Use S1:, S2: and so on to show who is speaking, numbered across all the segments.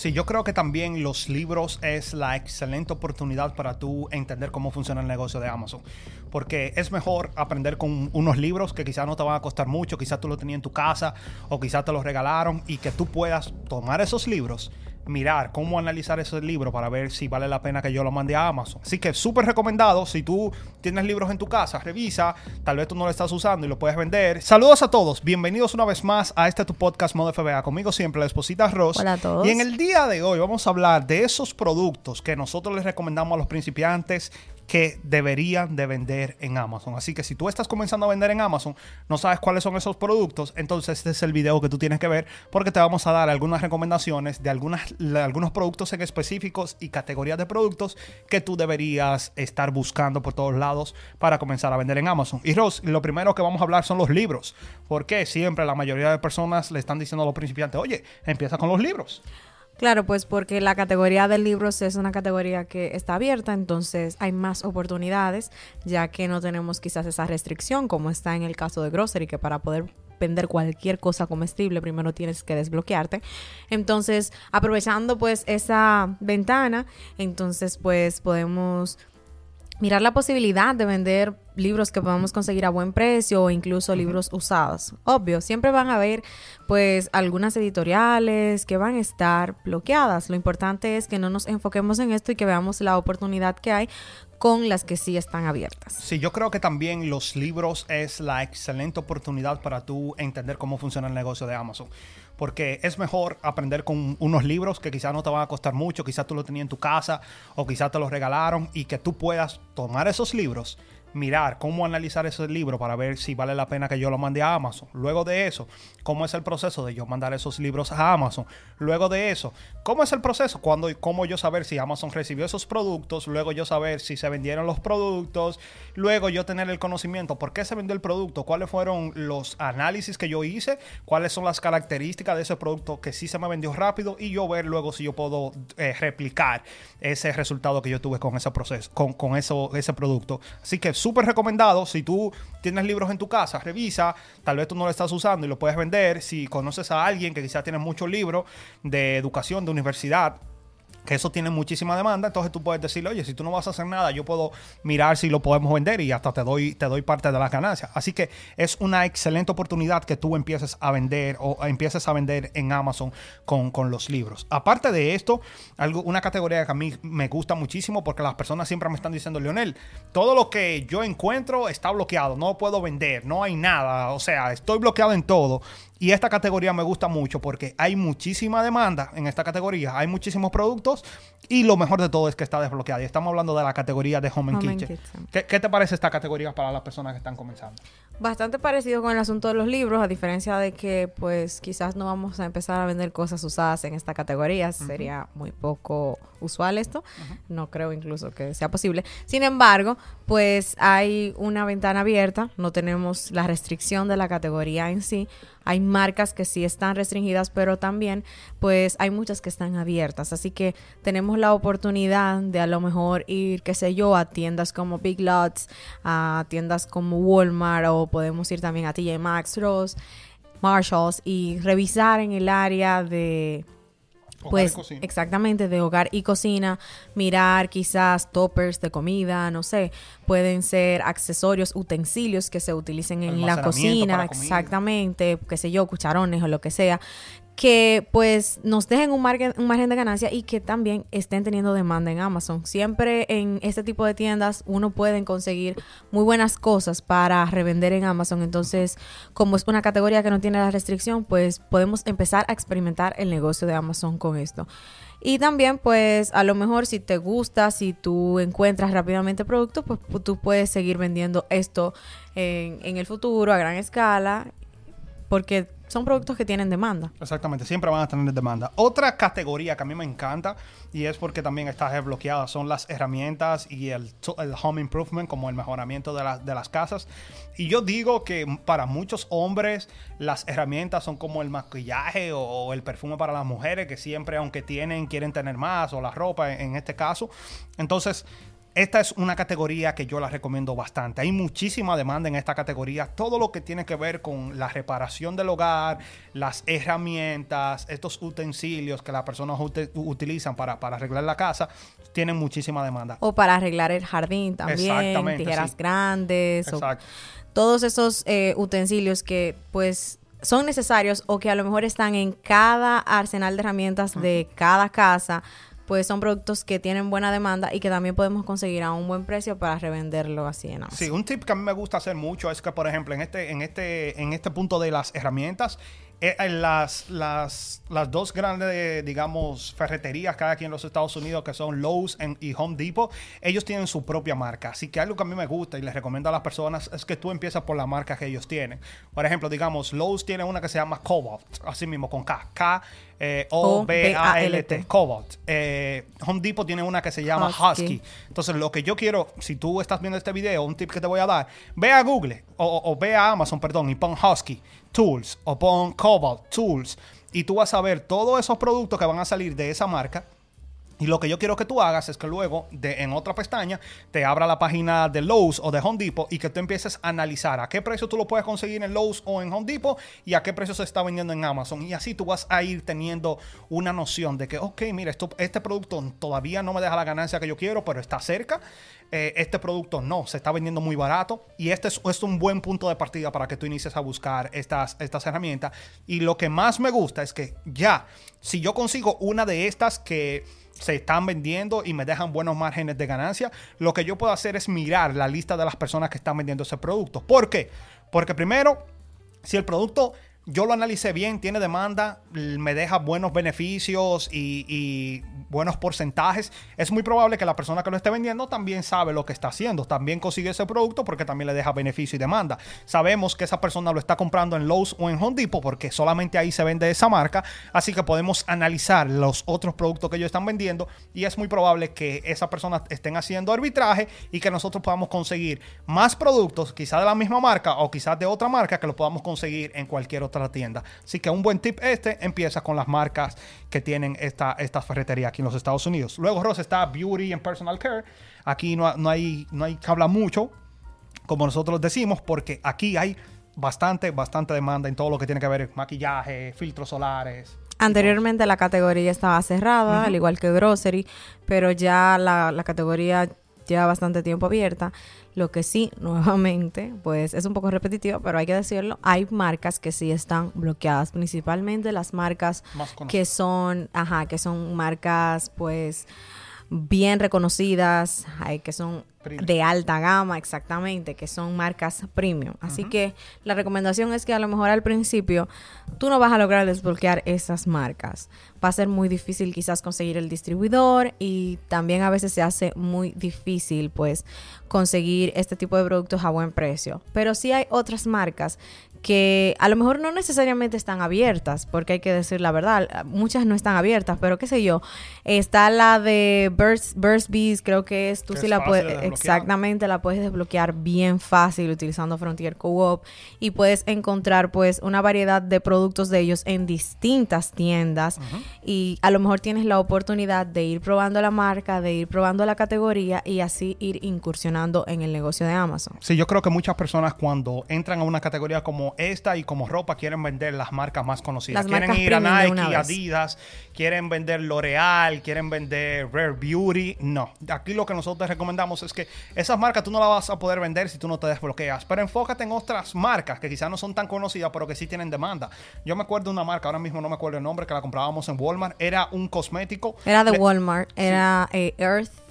S1: Sí, yo creo que también los libros es la excelente oportunidad para tú entender cómo funciona el negocio de Amazon. Porque es mejor aprender con unos libros que quizás no te van a costar mucho, quizás tú lo tenías en tu casa o quizás te los regalaron y que tú puedas tomar esos libros mirar cómo analizar ese libro para ver si vale la pena que yo lo mande a Amazon. Así que súper recomendado, si tú tienes libros en tu casa, revisa, tal vez tú no lo estás usando y lo puedes vender. Saludos a todos, bienvenidos una vez más a este tu podcast Modo FBA, conmigo siempre la esposita Ross.
S2: Hola a todos.
S1: Y en el día de hoy vamos a hablar de esos productos que nosotros les recomendamos a los principiantes que deberían de vender en Amazon. Así que si tú estás comenzando a vender en Amazon, no sabes cuáles son esos productos, entonces este es el video que tú tienes que ver porque te vamos a dar algunas recomendaciones de algunos productos en específicos y categorías de productos que tú deberías estar buscando por todos lados para comenzar a vender en Amazon. Y Ross, lo primero que vamos a hablar son los libros. Porque siempre la mayoría de personas le están diciendo a los principiantes, oye, empieza con los libros.
S2: Claro, pues porque la categoría de libros es una categoría que está abierta, entonces hay más oportunidades, ya que no tenemos quizás esa restricción como está en el caso de Grocery, que para poder vender cualquier cosa comestible primero tienes que desbloquearte. Entonces, aprovechando pues esa ventana, entonces pues podemos mirar la posibilidad de vender libros que podamos conseguir a buen precio o incluso libros usados. Obvio, siempre van a haber pues algunas editoriales que van a estar bloqueadas. Lo importante es que no nos enfoquemos en esto y que veamos la oportunidad que hay con las que sí están abiertas.
S1: Sí, yo creo que también los libros es la excelente oportunidad para tú entender cómo funciona el negocio de Amazon porque es mejor aprender con unos libros que quizás no te van a costar mucho, quizás tú lo tenías en tu casa o quizás te los regalaron y que tú puedas tomar esos libros mirar cómo analizar ese libro para ver si vale la pena que yo lo mande a Amazon. Luego de eso, cómo es el proceso de yo mandar esos libros a Amazon. Luego de eso, cómo es el proceso cuando cómo yo saber si Amazon recibió esos productos, luego yo saber si se vendieron los productos, luego yo tener el conocimiento por qué se vendió el producto, cuáles fueron los análisis que yo hice, cuáles son las características de ese producto que sí se me vendió rápido y yo ver luego si yo puedo eh, replicar ese resultado que yo tuve con ese proceso, con, con eso, ese producto. Así que súper recomendado. Si tú tienes libros en tu casa, revisa. Tal vez tú no lo estás usando y lo puedes vender. Si conoces a alguien que quizás tiene muchos libros de educación, de universidad, que eso tiene muchísima demanda, entonces tú puedes decirle, oye, si tú no vas a hacer nada, yo puedo mirar si lo podemos vender y hasta te doy, te doy parte de las ganancias. Así que es una excelente oportunidad que tú empieces a vender o empieces a vender en Amazon con, con los libros. Aparte de esto, algo, una categoría que a mí me gusta muchísimo porque las personas siempre me están diciendo, Leonel, todo lo que yo encuentro está bloqueado, no puedo vender, no hay nada, o sea, estoy bloqueado en todo. Y esta categoría me gusta mucho porque hay muchísima demanda en esta categoría, hay muchísimos productos y lo mejor de todo es que está desbloqueada. Y estamos hablando de la categoría de Home and, Kitchen. ¿Qué, ¿Qué, te parece esta categoría para las personas que están comenzando?
S2: Bastante parecido con el asunto de los libros, a diferencia de que pues quizás no vamos a empezar a vender cosas usadas en esta categoría. Uh -huh. Sería muy poco usual esto. Uh -huh. No creo incluso que sea posible. Sin embargo, pues hay una ventana abierta, no tenemos la restricción de la categoría en sí. Hay marcas que sí están restringidas, pero también pues hay muchas que están abiertas. Así que tenemos la oportunidad de a lo mejor ir, qué sé yo, a tiendas como Big Lots, a tiendas como Walmart o podemos ir también a TJ Maxx, Ross, Marshalls y revisar en el área de pues exactamente de hogar y cocina, mirar quizás toppers de comida, no sé, pueden ser accesorios, utensilios que se utilicen en la cocina, exactamente, qué sé yo, cucharones o lo que sea, que pues nos dejen un margen, un margen de ganancia y que también estén teniendo demanda en Amazon. Siempre en este tipo de tiendas uno puede conseguir muy buenas cosas para revender en Amazon. Entonces, como es una categoría que no tiene la restricción, pues podemos empezar a experimentar el negocio de Amazon con esto. Y también, pues, a lo mejor si te gusta, si tú encuentras rápidamente productos, pues tú puedes seguir vendiendo esto en, en el futuro a gran escala, porque son productos que tienen demanda.
S1: Exactamente, siempre van a tener demanda. Otra categoría que a mí me encanta y es porque también está desbloqueada son las herramientas y el, home improvement como el mejoramiento de, la, de, las casas. Y yo digo que para muchos hombres las herramientas son como el maquillaje o, el perfume para las mujeres que siempre aunque tienen quieren tener más o la ropa en este caso. Entonces esta es una categoría que yo la recomiendo bastante. Hay muchísima demanda en esta categoría. Todo lo que tiene que ver con la reparación del hogar, las herramientas, estos utensilios que las personas utilizan para, arreglar la casa, tienen muchísima demanda.
S2: O para arreglar el jardín también, tijeras grandes. Exacto. todos esos eh, utensilios que pues son necesarios o que a lo mejor están en cada arsenal de herramientas de cada casa pues son productos que tienen buena demanda y que también podemos conseguir a un buen precio para revenderlo así en Amazon.
S1: Sí, un tip que a mí me gusta hacer mucho es que, por ejemplo, en este, en este, en este punto de las herramientas, eh, las, las, las, dos grandes, digamos, ferreterías que hay aquí en los Estados Unidos, que son Lowe's y Home Depot, ellos tienen su propia marca. Así que algo que a mí me gusta y les recomiendo a las personas es que tú empiezas por la marca que ellos tienen. Por ejemplo, digamos, Lowe's tiene una que se llama Cobalt, así mismo con K, K eh, O B A L T, Cobalt. Eh, Home Depot tiene una que se llama Husky. Entonces, lo que yo quiero, si tú estás viendo este video, un tip que te voy a dar, ve a Google o, o ve a Amazon, perdón, y pon Husky Tools o pon Cobalt Tools y tú vas a ver todos esos productos que van a salir de esa marca. Y lo que yo quiero que tú hagas es que luego de, en otra pestaña te abra la página de Lowe's o de Home Depot y que tú empieces a analizar a qué precio tú lo puedes conseguir en Lowe's o en Home Depot y a qué precio se está vendiendo en Amazon. Y así tú vas a ir teniendo una noción de que, ok, mira, esto, este producto todavía no me deja la ganancia que yo quiero, pero está cerca. Eh, este producto no, se está vendiendo muy barato y este es, un buen punto de partida para que tú inicies a buscar estas, estas herramientas. Y lo que más me gusta es que ya, si yo consigo una de estas que se están vendiendo y me dejan buenos márgenes de ganancia, lo que yo puedo hacer es mirar la lista de las personas que están vendiendo ese producto. ¿Por qué? Porque primero, si el producto yo lo analicé bien, tiene demanda, me deja buenos beneficios y, buenos porcentajes. Es muy probable que la persona que lo esté vendiendo también sabe lo que está haciendo, también consigue ese producto porque también le deja beneficio y demanda. Sabemos que esa persona lo está comprando en Lowe's o en Home Depot porque solamente ahí se vende esa marca, así que podemos analizar los otros productos que ellos están vendiendo y es muy probable que esa persona estén haciendo arbitraje y que nosotros podamos conseguir más productos, quizás de la misma marca o quizás de otra marca que lo podamos conseguir en cualquier otra la tienda. Así que un buen tip este empieza con las marcas que tienen esta, esta ferretería aquí en los Estados Unidos. Luego, Ross, está Beauty and Personal Care. Aquí no, no, hay, no hay que hablar mucho, como nosotros decimos, porque aquí hay bastante, bastante demanda en todo lo que tiene que ver maquillaje, filtros solares.
S2: Anteriormente la categoría estaba cerrada, al igual que grocery, pero ya la, la categoría lleva bastante tiempo abierta. Lo que sí, nuevamente, pues es un poco repetitivo, pero hay que decirlo, hay marcas que sí están bloqueadas, principalmente las marcas que son, ajá, que son marcas pues bien reconocidas, que son de alta gama, exactamente, que son marcas premium. Así que la recomendación es que a lo mejor al principio tú no vas a lograr desbloquear esas marcas. Va a ser muy difícil quizás conseguir el distribuidor y también a veces se hace muy difícil pues conseguir este tipo de productos a buen precio. Pero sí hay otras marcas que a lo mejor no necesariamente están abiertas, porque hay que decir la verdad, muchas no están abiertas, pero qué sé yo, está la de Burst, Burst Bees, creo que es, tú sí la puedes, exactamente, la puedes desbloquear bien fácil utilizando Frontier Co-op y puedes encontrar pues una variedad de productos de ellos en distintas tiendas y a lo mejor tienes la oportunidad de ir probando la marca, de ir probando la categoría y así ir incursionando en el negocio de Amazon.
S1: Sí, yo creo que muchas personas cuando entran a una categoría como esta y como ropa quieren vender las marcas más conocidas. quieren ir a Nike, Adidas, quieren vender L'Oreal, quieren vender Rare Beauty. No, aquí lo que nosotros te recomendamos es que esas marcas tú no las vas a poder vender si tú no te desbloqueas, pero enfócate en otras marcas que quizás no son tan conocidas, pero que sí tienen demanda. Yo me acuerdo de una marca, ahora mismo no me acuerdo el nombre, que la comprábamos en Walmart, era un cosmético.
S2: Era de Walmart, era eh, Earth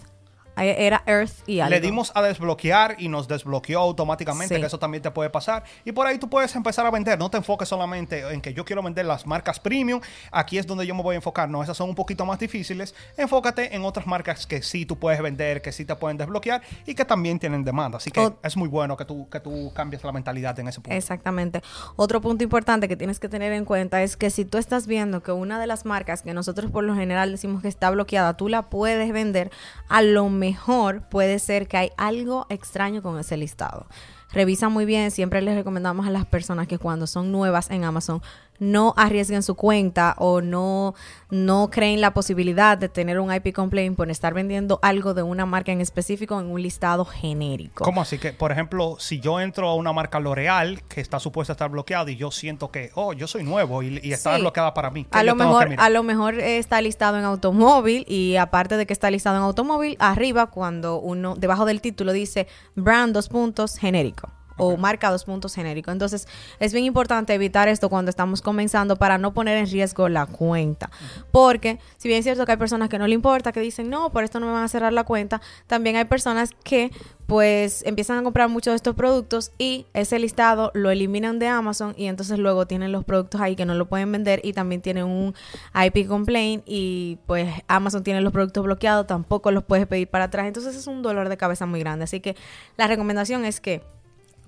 S2: era Earth y algo.
S1: Le dimos a desbloquear y nos desbloqueó automáticamente, que eso también te puede pasar. Y por ahí tú puedes empezar a vender. No te enfoques solamente en que yo quiero vender las marcas premium. Aquí es donde yo me voy a enfocar. No, esas son un poquito más difíciles. Enfócate en otras marcas que sí tú puedes vender, que sí te pueden desbloquear y que también tienen demanda. Así que es muy bueno que tú, que tú cambies la mentalidad en ese punto.
S2: Exactamente. Otro punto importante que tienes que tener en cuenta es que si tú estás viendo que una de las marcas que nosotros por lo general decimos que está bloqueada, tú la puedes vender, a lo mejor mejor puede ser que hay algo extraño con ese listado. Revisa muy bien, siempre les recomendamos a las personas que cuando son nuevas en Amazon, no arriesguen su cuenta o no, no creen la posibilidad de tener un IP complaint por estar vendiendo algo de una marca en específico en un listado genérico.
S1: ¿Cómo así? Que, por ejemplo, si yo entro a una marca L'Oreal que está supuesta a estar bloqueada y yo siento que, oh, yo soy nuevo y, está bloqueada para mí.
S2: A lo, mejor, a lo mejor está listado en automóvil y aparte de que está listado en automóvil, arriba cuando uno, debajo del título dice brand dos puntos genérico o marca dos puntos genérico. Entonces, es bien importante evitar esto cuando estamos comenzando para no poner en riesgo la cuenta. Porque, si bien es cierto que hay personas que no le importa, que dicen, no, por esto no me van a cerrar la cuenta, también hay personas que pues empiezan a comprar muchos de estos productos y ese listado lo eliminan de Amazon y entonces luego tienen los productos ahí que no lo pueden vender y también tienen un IP complaint y pues Amazon tiene los productos bloqueados, tampoco los puedes pedir para atrás, entonces es un dolor de cabeza muy grande. Así que la recomendación es que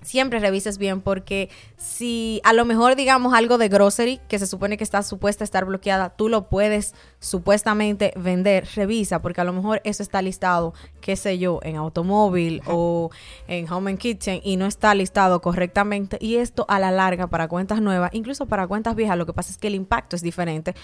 S2: siempre revises bien porque si a lo mejor digamos algo de grocery que se supone que está supuesta a estar bloqueada, tú lo puedes supuestamente vender, revisa porque a lo mejor eso está listado, qué sé yo, en automóvil o en home and kitchen y no está listado correctamente y esto a la larga para cuentas nuevas, incluso para cuentas viejas, lo que pasa es que el impacto es diferente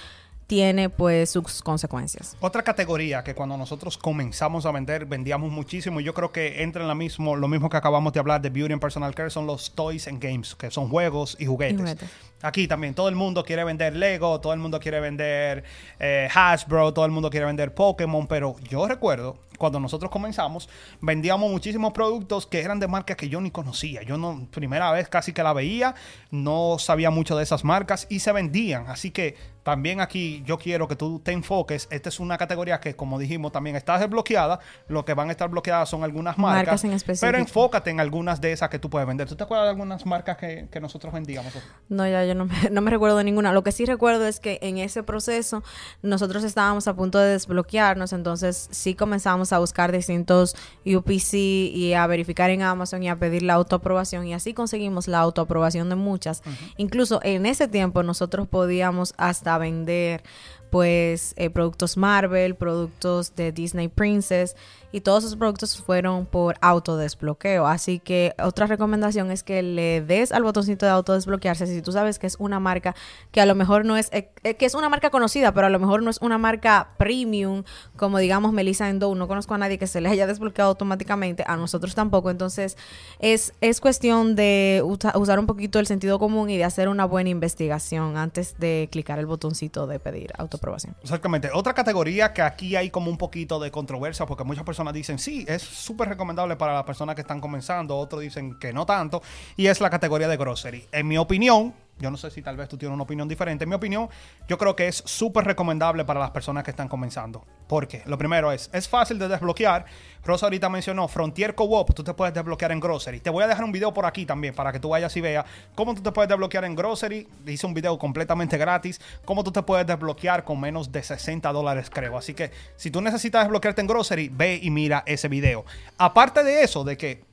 S2: tiene pues sus consecuencias.
S1: Otra categoría que cuando nosotros comenzamos a vender, vendíamos muchísimo y yo creo que entra en la mismo, lo mismo que acabamos de hablar de Beauty and Personal Care son los toys and games, que son juegos y juguetes. Aquí también todo el mundo quiere vender Lego, todo el mundo quiere vender eh, Hasbro, todo el mundo quiere vender Pokémon, pero yo recuerdo cuando nosotros comenzamos, vendíamos muchísimos productos que eran de marcas que yo ni conocía. Yo no, primera vez casi que la veía, no sabía mucho de esas marcas y se vendían. Así que también aquí yo quiero que tú te enfoques. Esta es una categoría que, como dijimos, también está desbloqueada. Lo que van a estar bloqueadas son algunas marcas. en específico. Pero enfócate en algunas de esas que tú puedes vender. ¿Tú te acuerdas de algunas marcas que, nosotros vendíamos?
S2: No, ya yo no me, no me recuerdo de ninguna. Lo que sí recuerdo es que en ese proceso nosotros estábamos a punto de desbloquearnos. Entonces sí comenzamos a buscar distintos UPC y a verificar en Amazon y a pedir la autoaprobación. Y así conseguimos la autoaprobación de muchas. Incluso en ese tiempo nosotros podíamos hasta vender pues eh, productos Marvel, productos de Disney Princess y todos esos productos fueron por autodesbloqueo. Así que otra recomendación es que le des al botoncito de autodesbloquearse si tú sabes que es una marca que a lo mejor no es, eh, eh, que es una marca conocida, pero a lo mejor no es una marca premium, como digamos Melissa Endo. No conozco a nadie que se le haya desbloqueado automáticamente, a nosotros tampoco. Entonces es, es cuestión de usar un poquito el sentido común y de hacer una buena investigación antes de clicar el botoncito de pedir autoaprobación.
S1: Exactamente. Otra categoría que aquí hay como un poquito de controversia porque muchas personas dicen, sí, es súper recomendable para las personas que están comenzando, otros dicen que no tanto, y es la categoría de grocery. En mi opinión, yo no sé si tal vez tú tienes una opinión diferente. En mi opinión, yo creo que es súper recomendable para las personas que están comenzando. Porque lo primero es, es fácil de desbloquear. Rosa ahorita mencionó Frontier Co-op, tú te puedes desbloquear en Grocery. Te voy a dejar un video por aquí también para que tú vayas y veas cómo tú te puedes desbloquear en Grocery. Hice un video completamente gratis. Cómo tú te puedes desbloquear con menos de 60 dólares, creo. Así que si tú necesitas desbloquearte en Grocery, ve y mira ese video. Aparte de eso, de que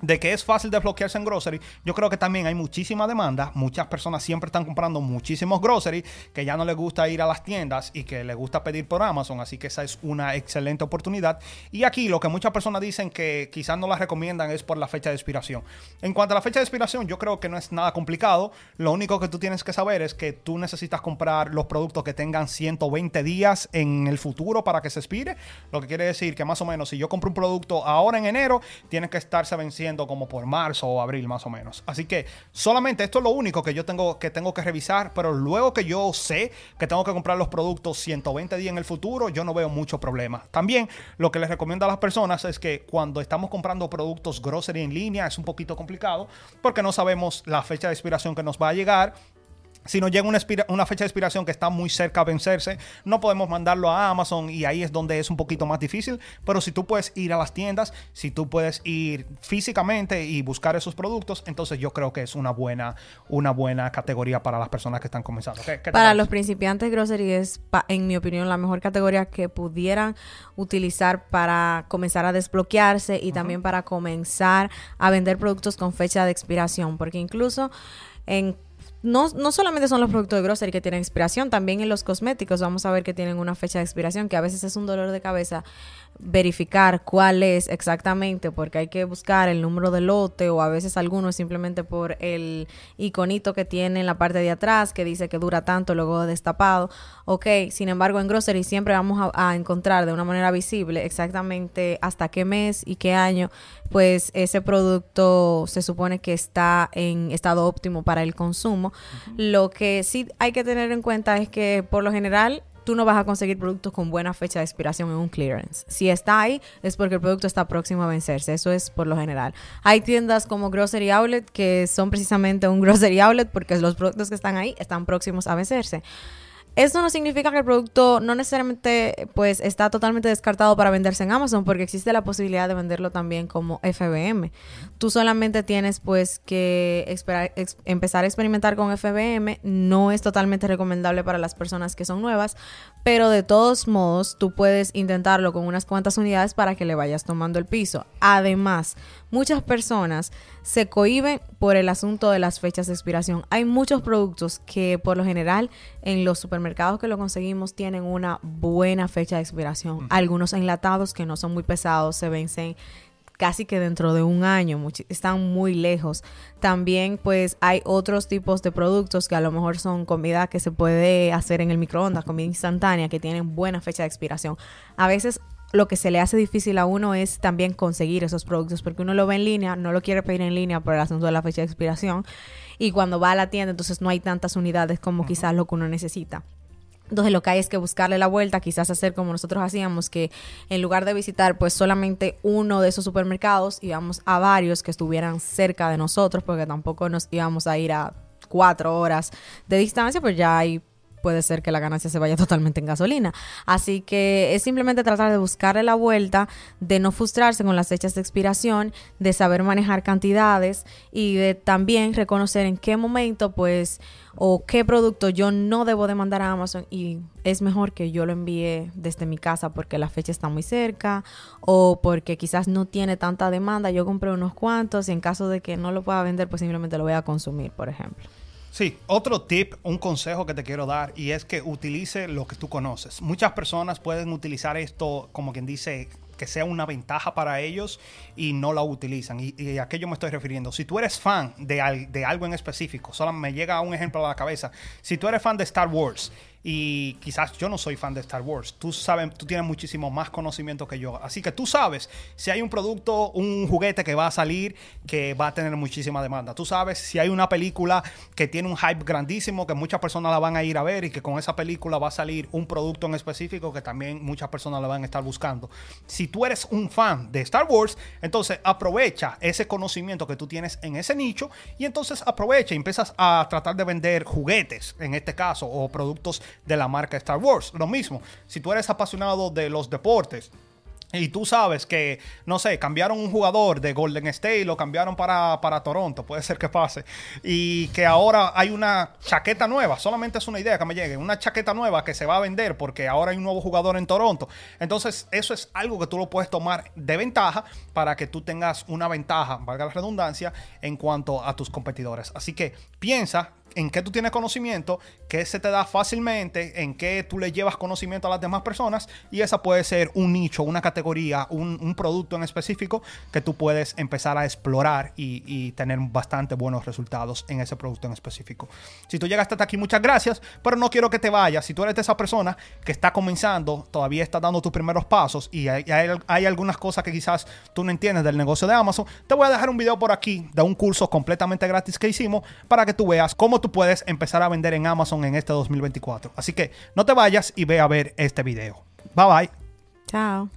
S1: de que es fácil desbloquearse en grocery, yo creo que también hay muchísima demanda. Muchas personas siempre están comprando muchísimos grocery que ya no les gusta ir a las tiendas y que les gusta pedir por Amazon. Así que esa es una excelente oportunidad. Y aquí lo que muchas personas dicen que quizás no las recomiendan es por la fecha de expiración. En cuanto a la fecha de expiración, yo creo que no es nada complicado. Lo único que tú tienes que saber es que tú necesitas comprar los productos que tengan 120 días en el futuro para que se expire. Lo que quiere decir que más o menos si yo compro un producto ahora en enero, tiene que estarse venciendo como por marzo o abril más o menos. Así que solamente esto es lo único que yo tengo que, tengo que revisar, pero luego que yo sé que tengo que comprar los productos 120 días en el futuro, yo no veo mucho problema. También lo que les recomiendo a las personas es que cuando estamos comprando productos grocery en línea es un poquito complicado porque no sabemos la fecha de expiración que nos va a llegar si nos llega una, una, fecha de expiración que está muy cerca a vencerse, no podemos mandarlo a Amazon y ahí es donde es un poquito más difícil. Pero si tú puedes ir a las tiendas, si tú puedes ir físicamente y buscar esos productos, entonces yo creo que es una buena, una buena categoría para las personas que están comenzando.
S2: para los principiantes, grocery es, en mi opinión, la mejor categoría que pudieran utilizar para comenzar a desbloquearse y también para comenzar a vender productos con fecha de expiración. Porque incluso en no, no solamente son los productos de grocery que tienen expiración, también en los cosméticos vamos a ver que tienen una fecha de expiración, que a veces es un dolor de cabeza verificar cuál es exactamente, porque hay que buscar el número de lote o a veces algunos simplemente por el iconito que tiene en la parte de atrás que dice que dura tanto luego destapado. Ok, sin embargo en grocery siempre vamos a, a encontrar de una manera visible exactamente hasta qué mes y qué año pues ese producto se supone que está en estado óptimo para el consumo. Lo que sí hay que tener en cuenta es que por lo general tú no vas a conseguir productos con buena fecha de expiración en un clearance. Si está ahí, es porque el producto está próximo a vencerse. Eso es por lo general. Hay tiendas como Grocery Outlet que son precisamente un Grocery Outlet porque los productos que están ahí están próximos a vencerse. Eso no significa que el producto no necesariamente pues está totalmente descartado para venderse en Amazon porque existe la posibilidad de venderlo también como FBM. Tú solamente tienes pues que esperar, empezar a experimentar con FBM. No es totalmente recomendable para las personas que son nuevas, pero de todos modos tú puedes intentarlo con unas cuantas unidades para que le vayas tomando el piso. Además, muchas personas se cohiben por el asunto de las fechas de expiración. Hay muchos productos que por lo general en los supermercados que lo conseguimos tienen una buena fecha de expiración. Algunos enlatados que no son muy pesados se vencen casi que dentro de un año, están muy lejos. También pues hay otros tipos de productos que a lo mejor son comida que se puede hacer en el microondas, comida instantánea, que tienen buena fecha de expiración. A veces lo que se le hace difícil a uno es también conseguir esos productos, porque uno lo ve en línea, no lo quiere pedir en línea por el asunto de la fecha de expiración, y cuando va a la tienda, entonces no hay tantas unidades como quizás lo que uno necesita. Entonces lo que hay es que buscarle la vuelta, quizás hacer como nosotros hacíamos, que en lugar de visitar pues solamente uno de esos supermercados, íbamos a varios que estuvieran cerca de nosotros, porque tampoco nos íbamos a ir a cuatro horas de distancia, pues ya hay puede ser que la ganancia se vaya totalmente en gasolina. Así que es simplemente tratar de buscarle la vuelta, de no frustrarse con las fechas de expiración, de saber manejar cantidades y de también reconocer en qué momento, pues, o qué producto yo no debo de mandar a Amazon y es mejor que yo lo envíe desde mi casa porque la fecha está muy cerca o porque quizás no tiene tanta demanda, yo compré unos cuantos y en caso de que no lo pueda vender, pues simplemente lo voy a consumir, por ejemplo.
S1: Sí, otro tip, un consejo que te quiero dar y es que utilice lo que tú conoces. Muchas personas pueden utilizar esto como quien dice que sea una ventaja para ellos y no la utilizan. Y, a qué yo me estoy refiriendo. Si tú eres fan de, de algo en específico, solo me llega un ejemplo a la cabeza. Si tú eres fan de Star Wars y quizás yo no soy fan de Star Wars. Tú sabes, tú tienes muchísimo más conocimiento que yo. Así que tú sabes si hay un producto, un juguete que va a salir que va a tener muchísima demanda. Tú sabes si hay una película que tiene un hype grandísimo, que muchas personas la van a ir a ver y que con esa película va a salir un producto en específico que también muchas personas la van a estar buscando. Si tú eres un fan de Star Wars, entonces aprovecha ese conocimiento que tú tienes en ese nicho y entonces aprovecha y empiezas a tratar de vender juguetes, en este caso, o productos de la marca Star Wars. Lo mismo, si tú eres apasionado de los deportes, y tú sabes que, no sé, cambiaron un jugador de Golden State, lo cambiaron para, para, Toronto, puede ser que pase. Y que ahora hay una chaqueta nueva, solamente es una idea que me llegue, una chaqueta nueva que se va a vender porque ahora hay un nuevo jugador en Toronto. Entonces, eso es algo que tú lo puedes tomar de ventaja para que tú tengas una ventaja, valga la redundancia, en cuanto a tus competidores. Así que piensa en qué tú tienes conocimiento, qué se te da fácilmente, en qué tú le llevas conocimiento a las demás personas y esa puede ser un nicho, una categoría, un, producto en específico que tú puedes empezar a explorar y, tener bastante buenos resultados en ese producto en específico. Si tú llegaste hasta aquí, muchas gracias, pero no quiero que te vayas. Si tú eres de esa persona que está comenzando, todavía está dando tus primeros pasos y hay, hay, algunas cosas que quizás tú no entiendes del negocio de Amazon, te voy a dejar un video por aquí de un curso completamente gratis que hicimos para que tú veas tú puedes empezar a vender en Amazon en este 2024. Así que no te vayas y ve a ver este video. Bye bye.
S2: Chao.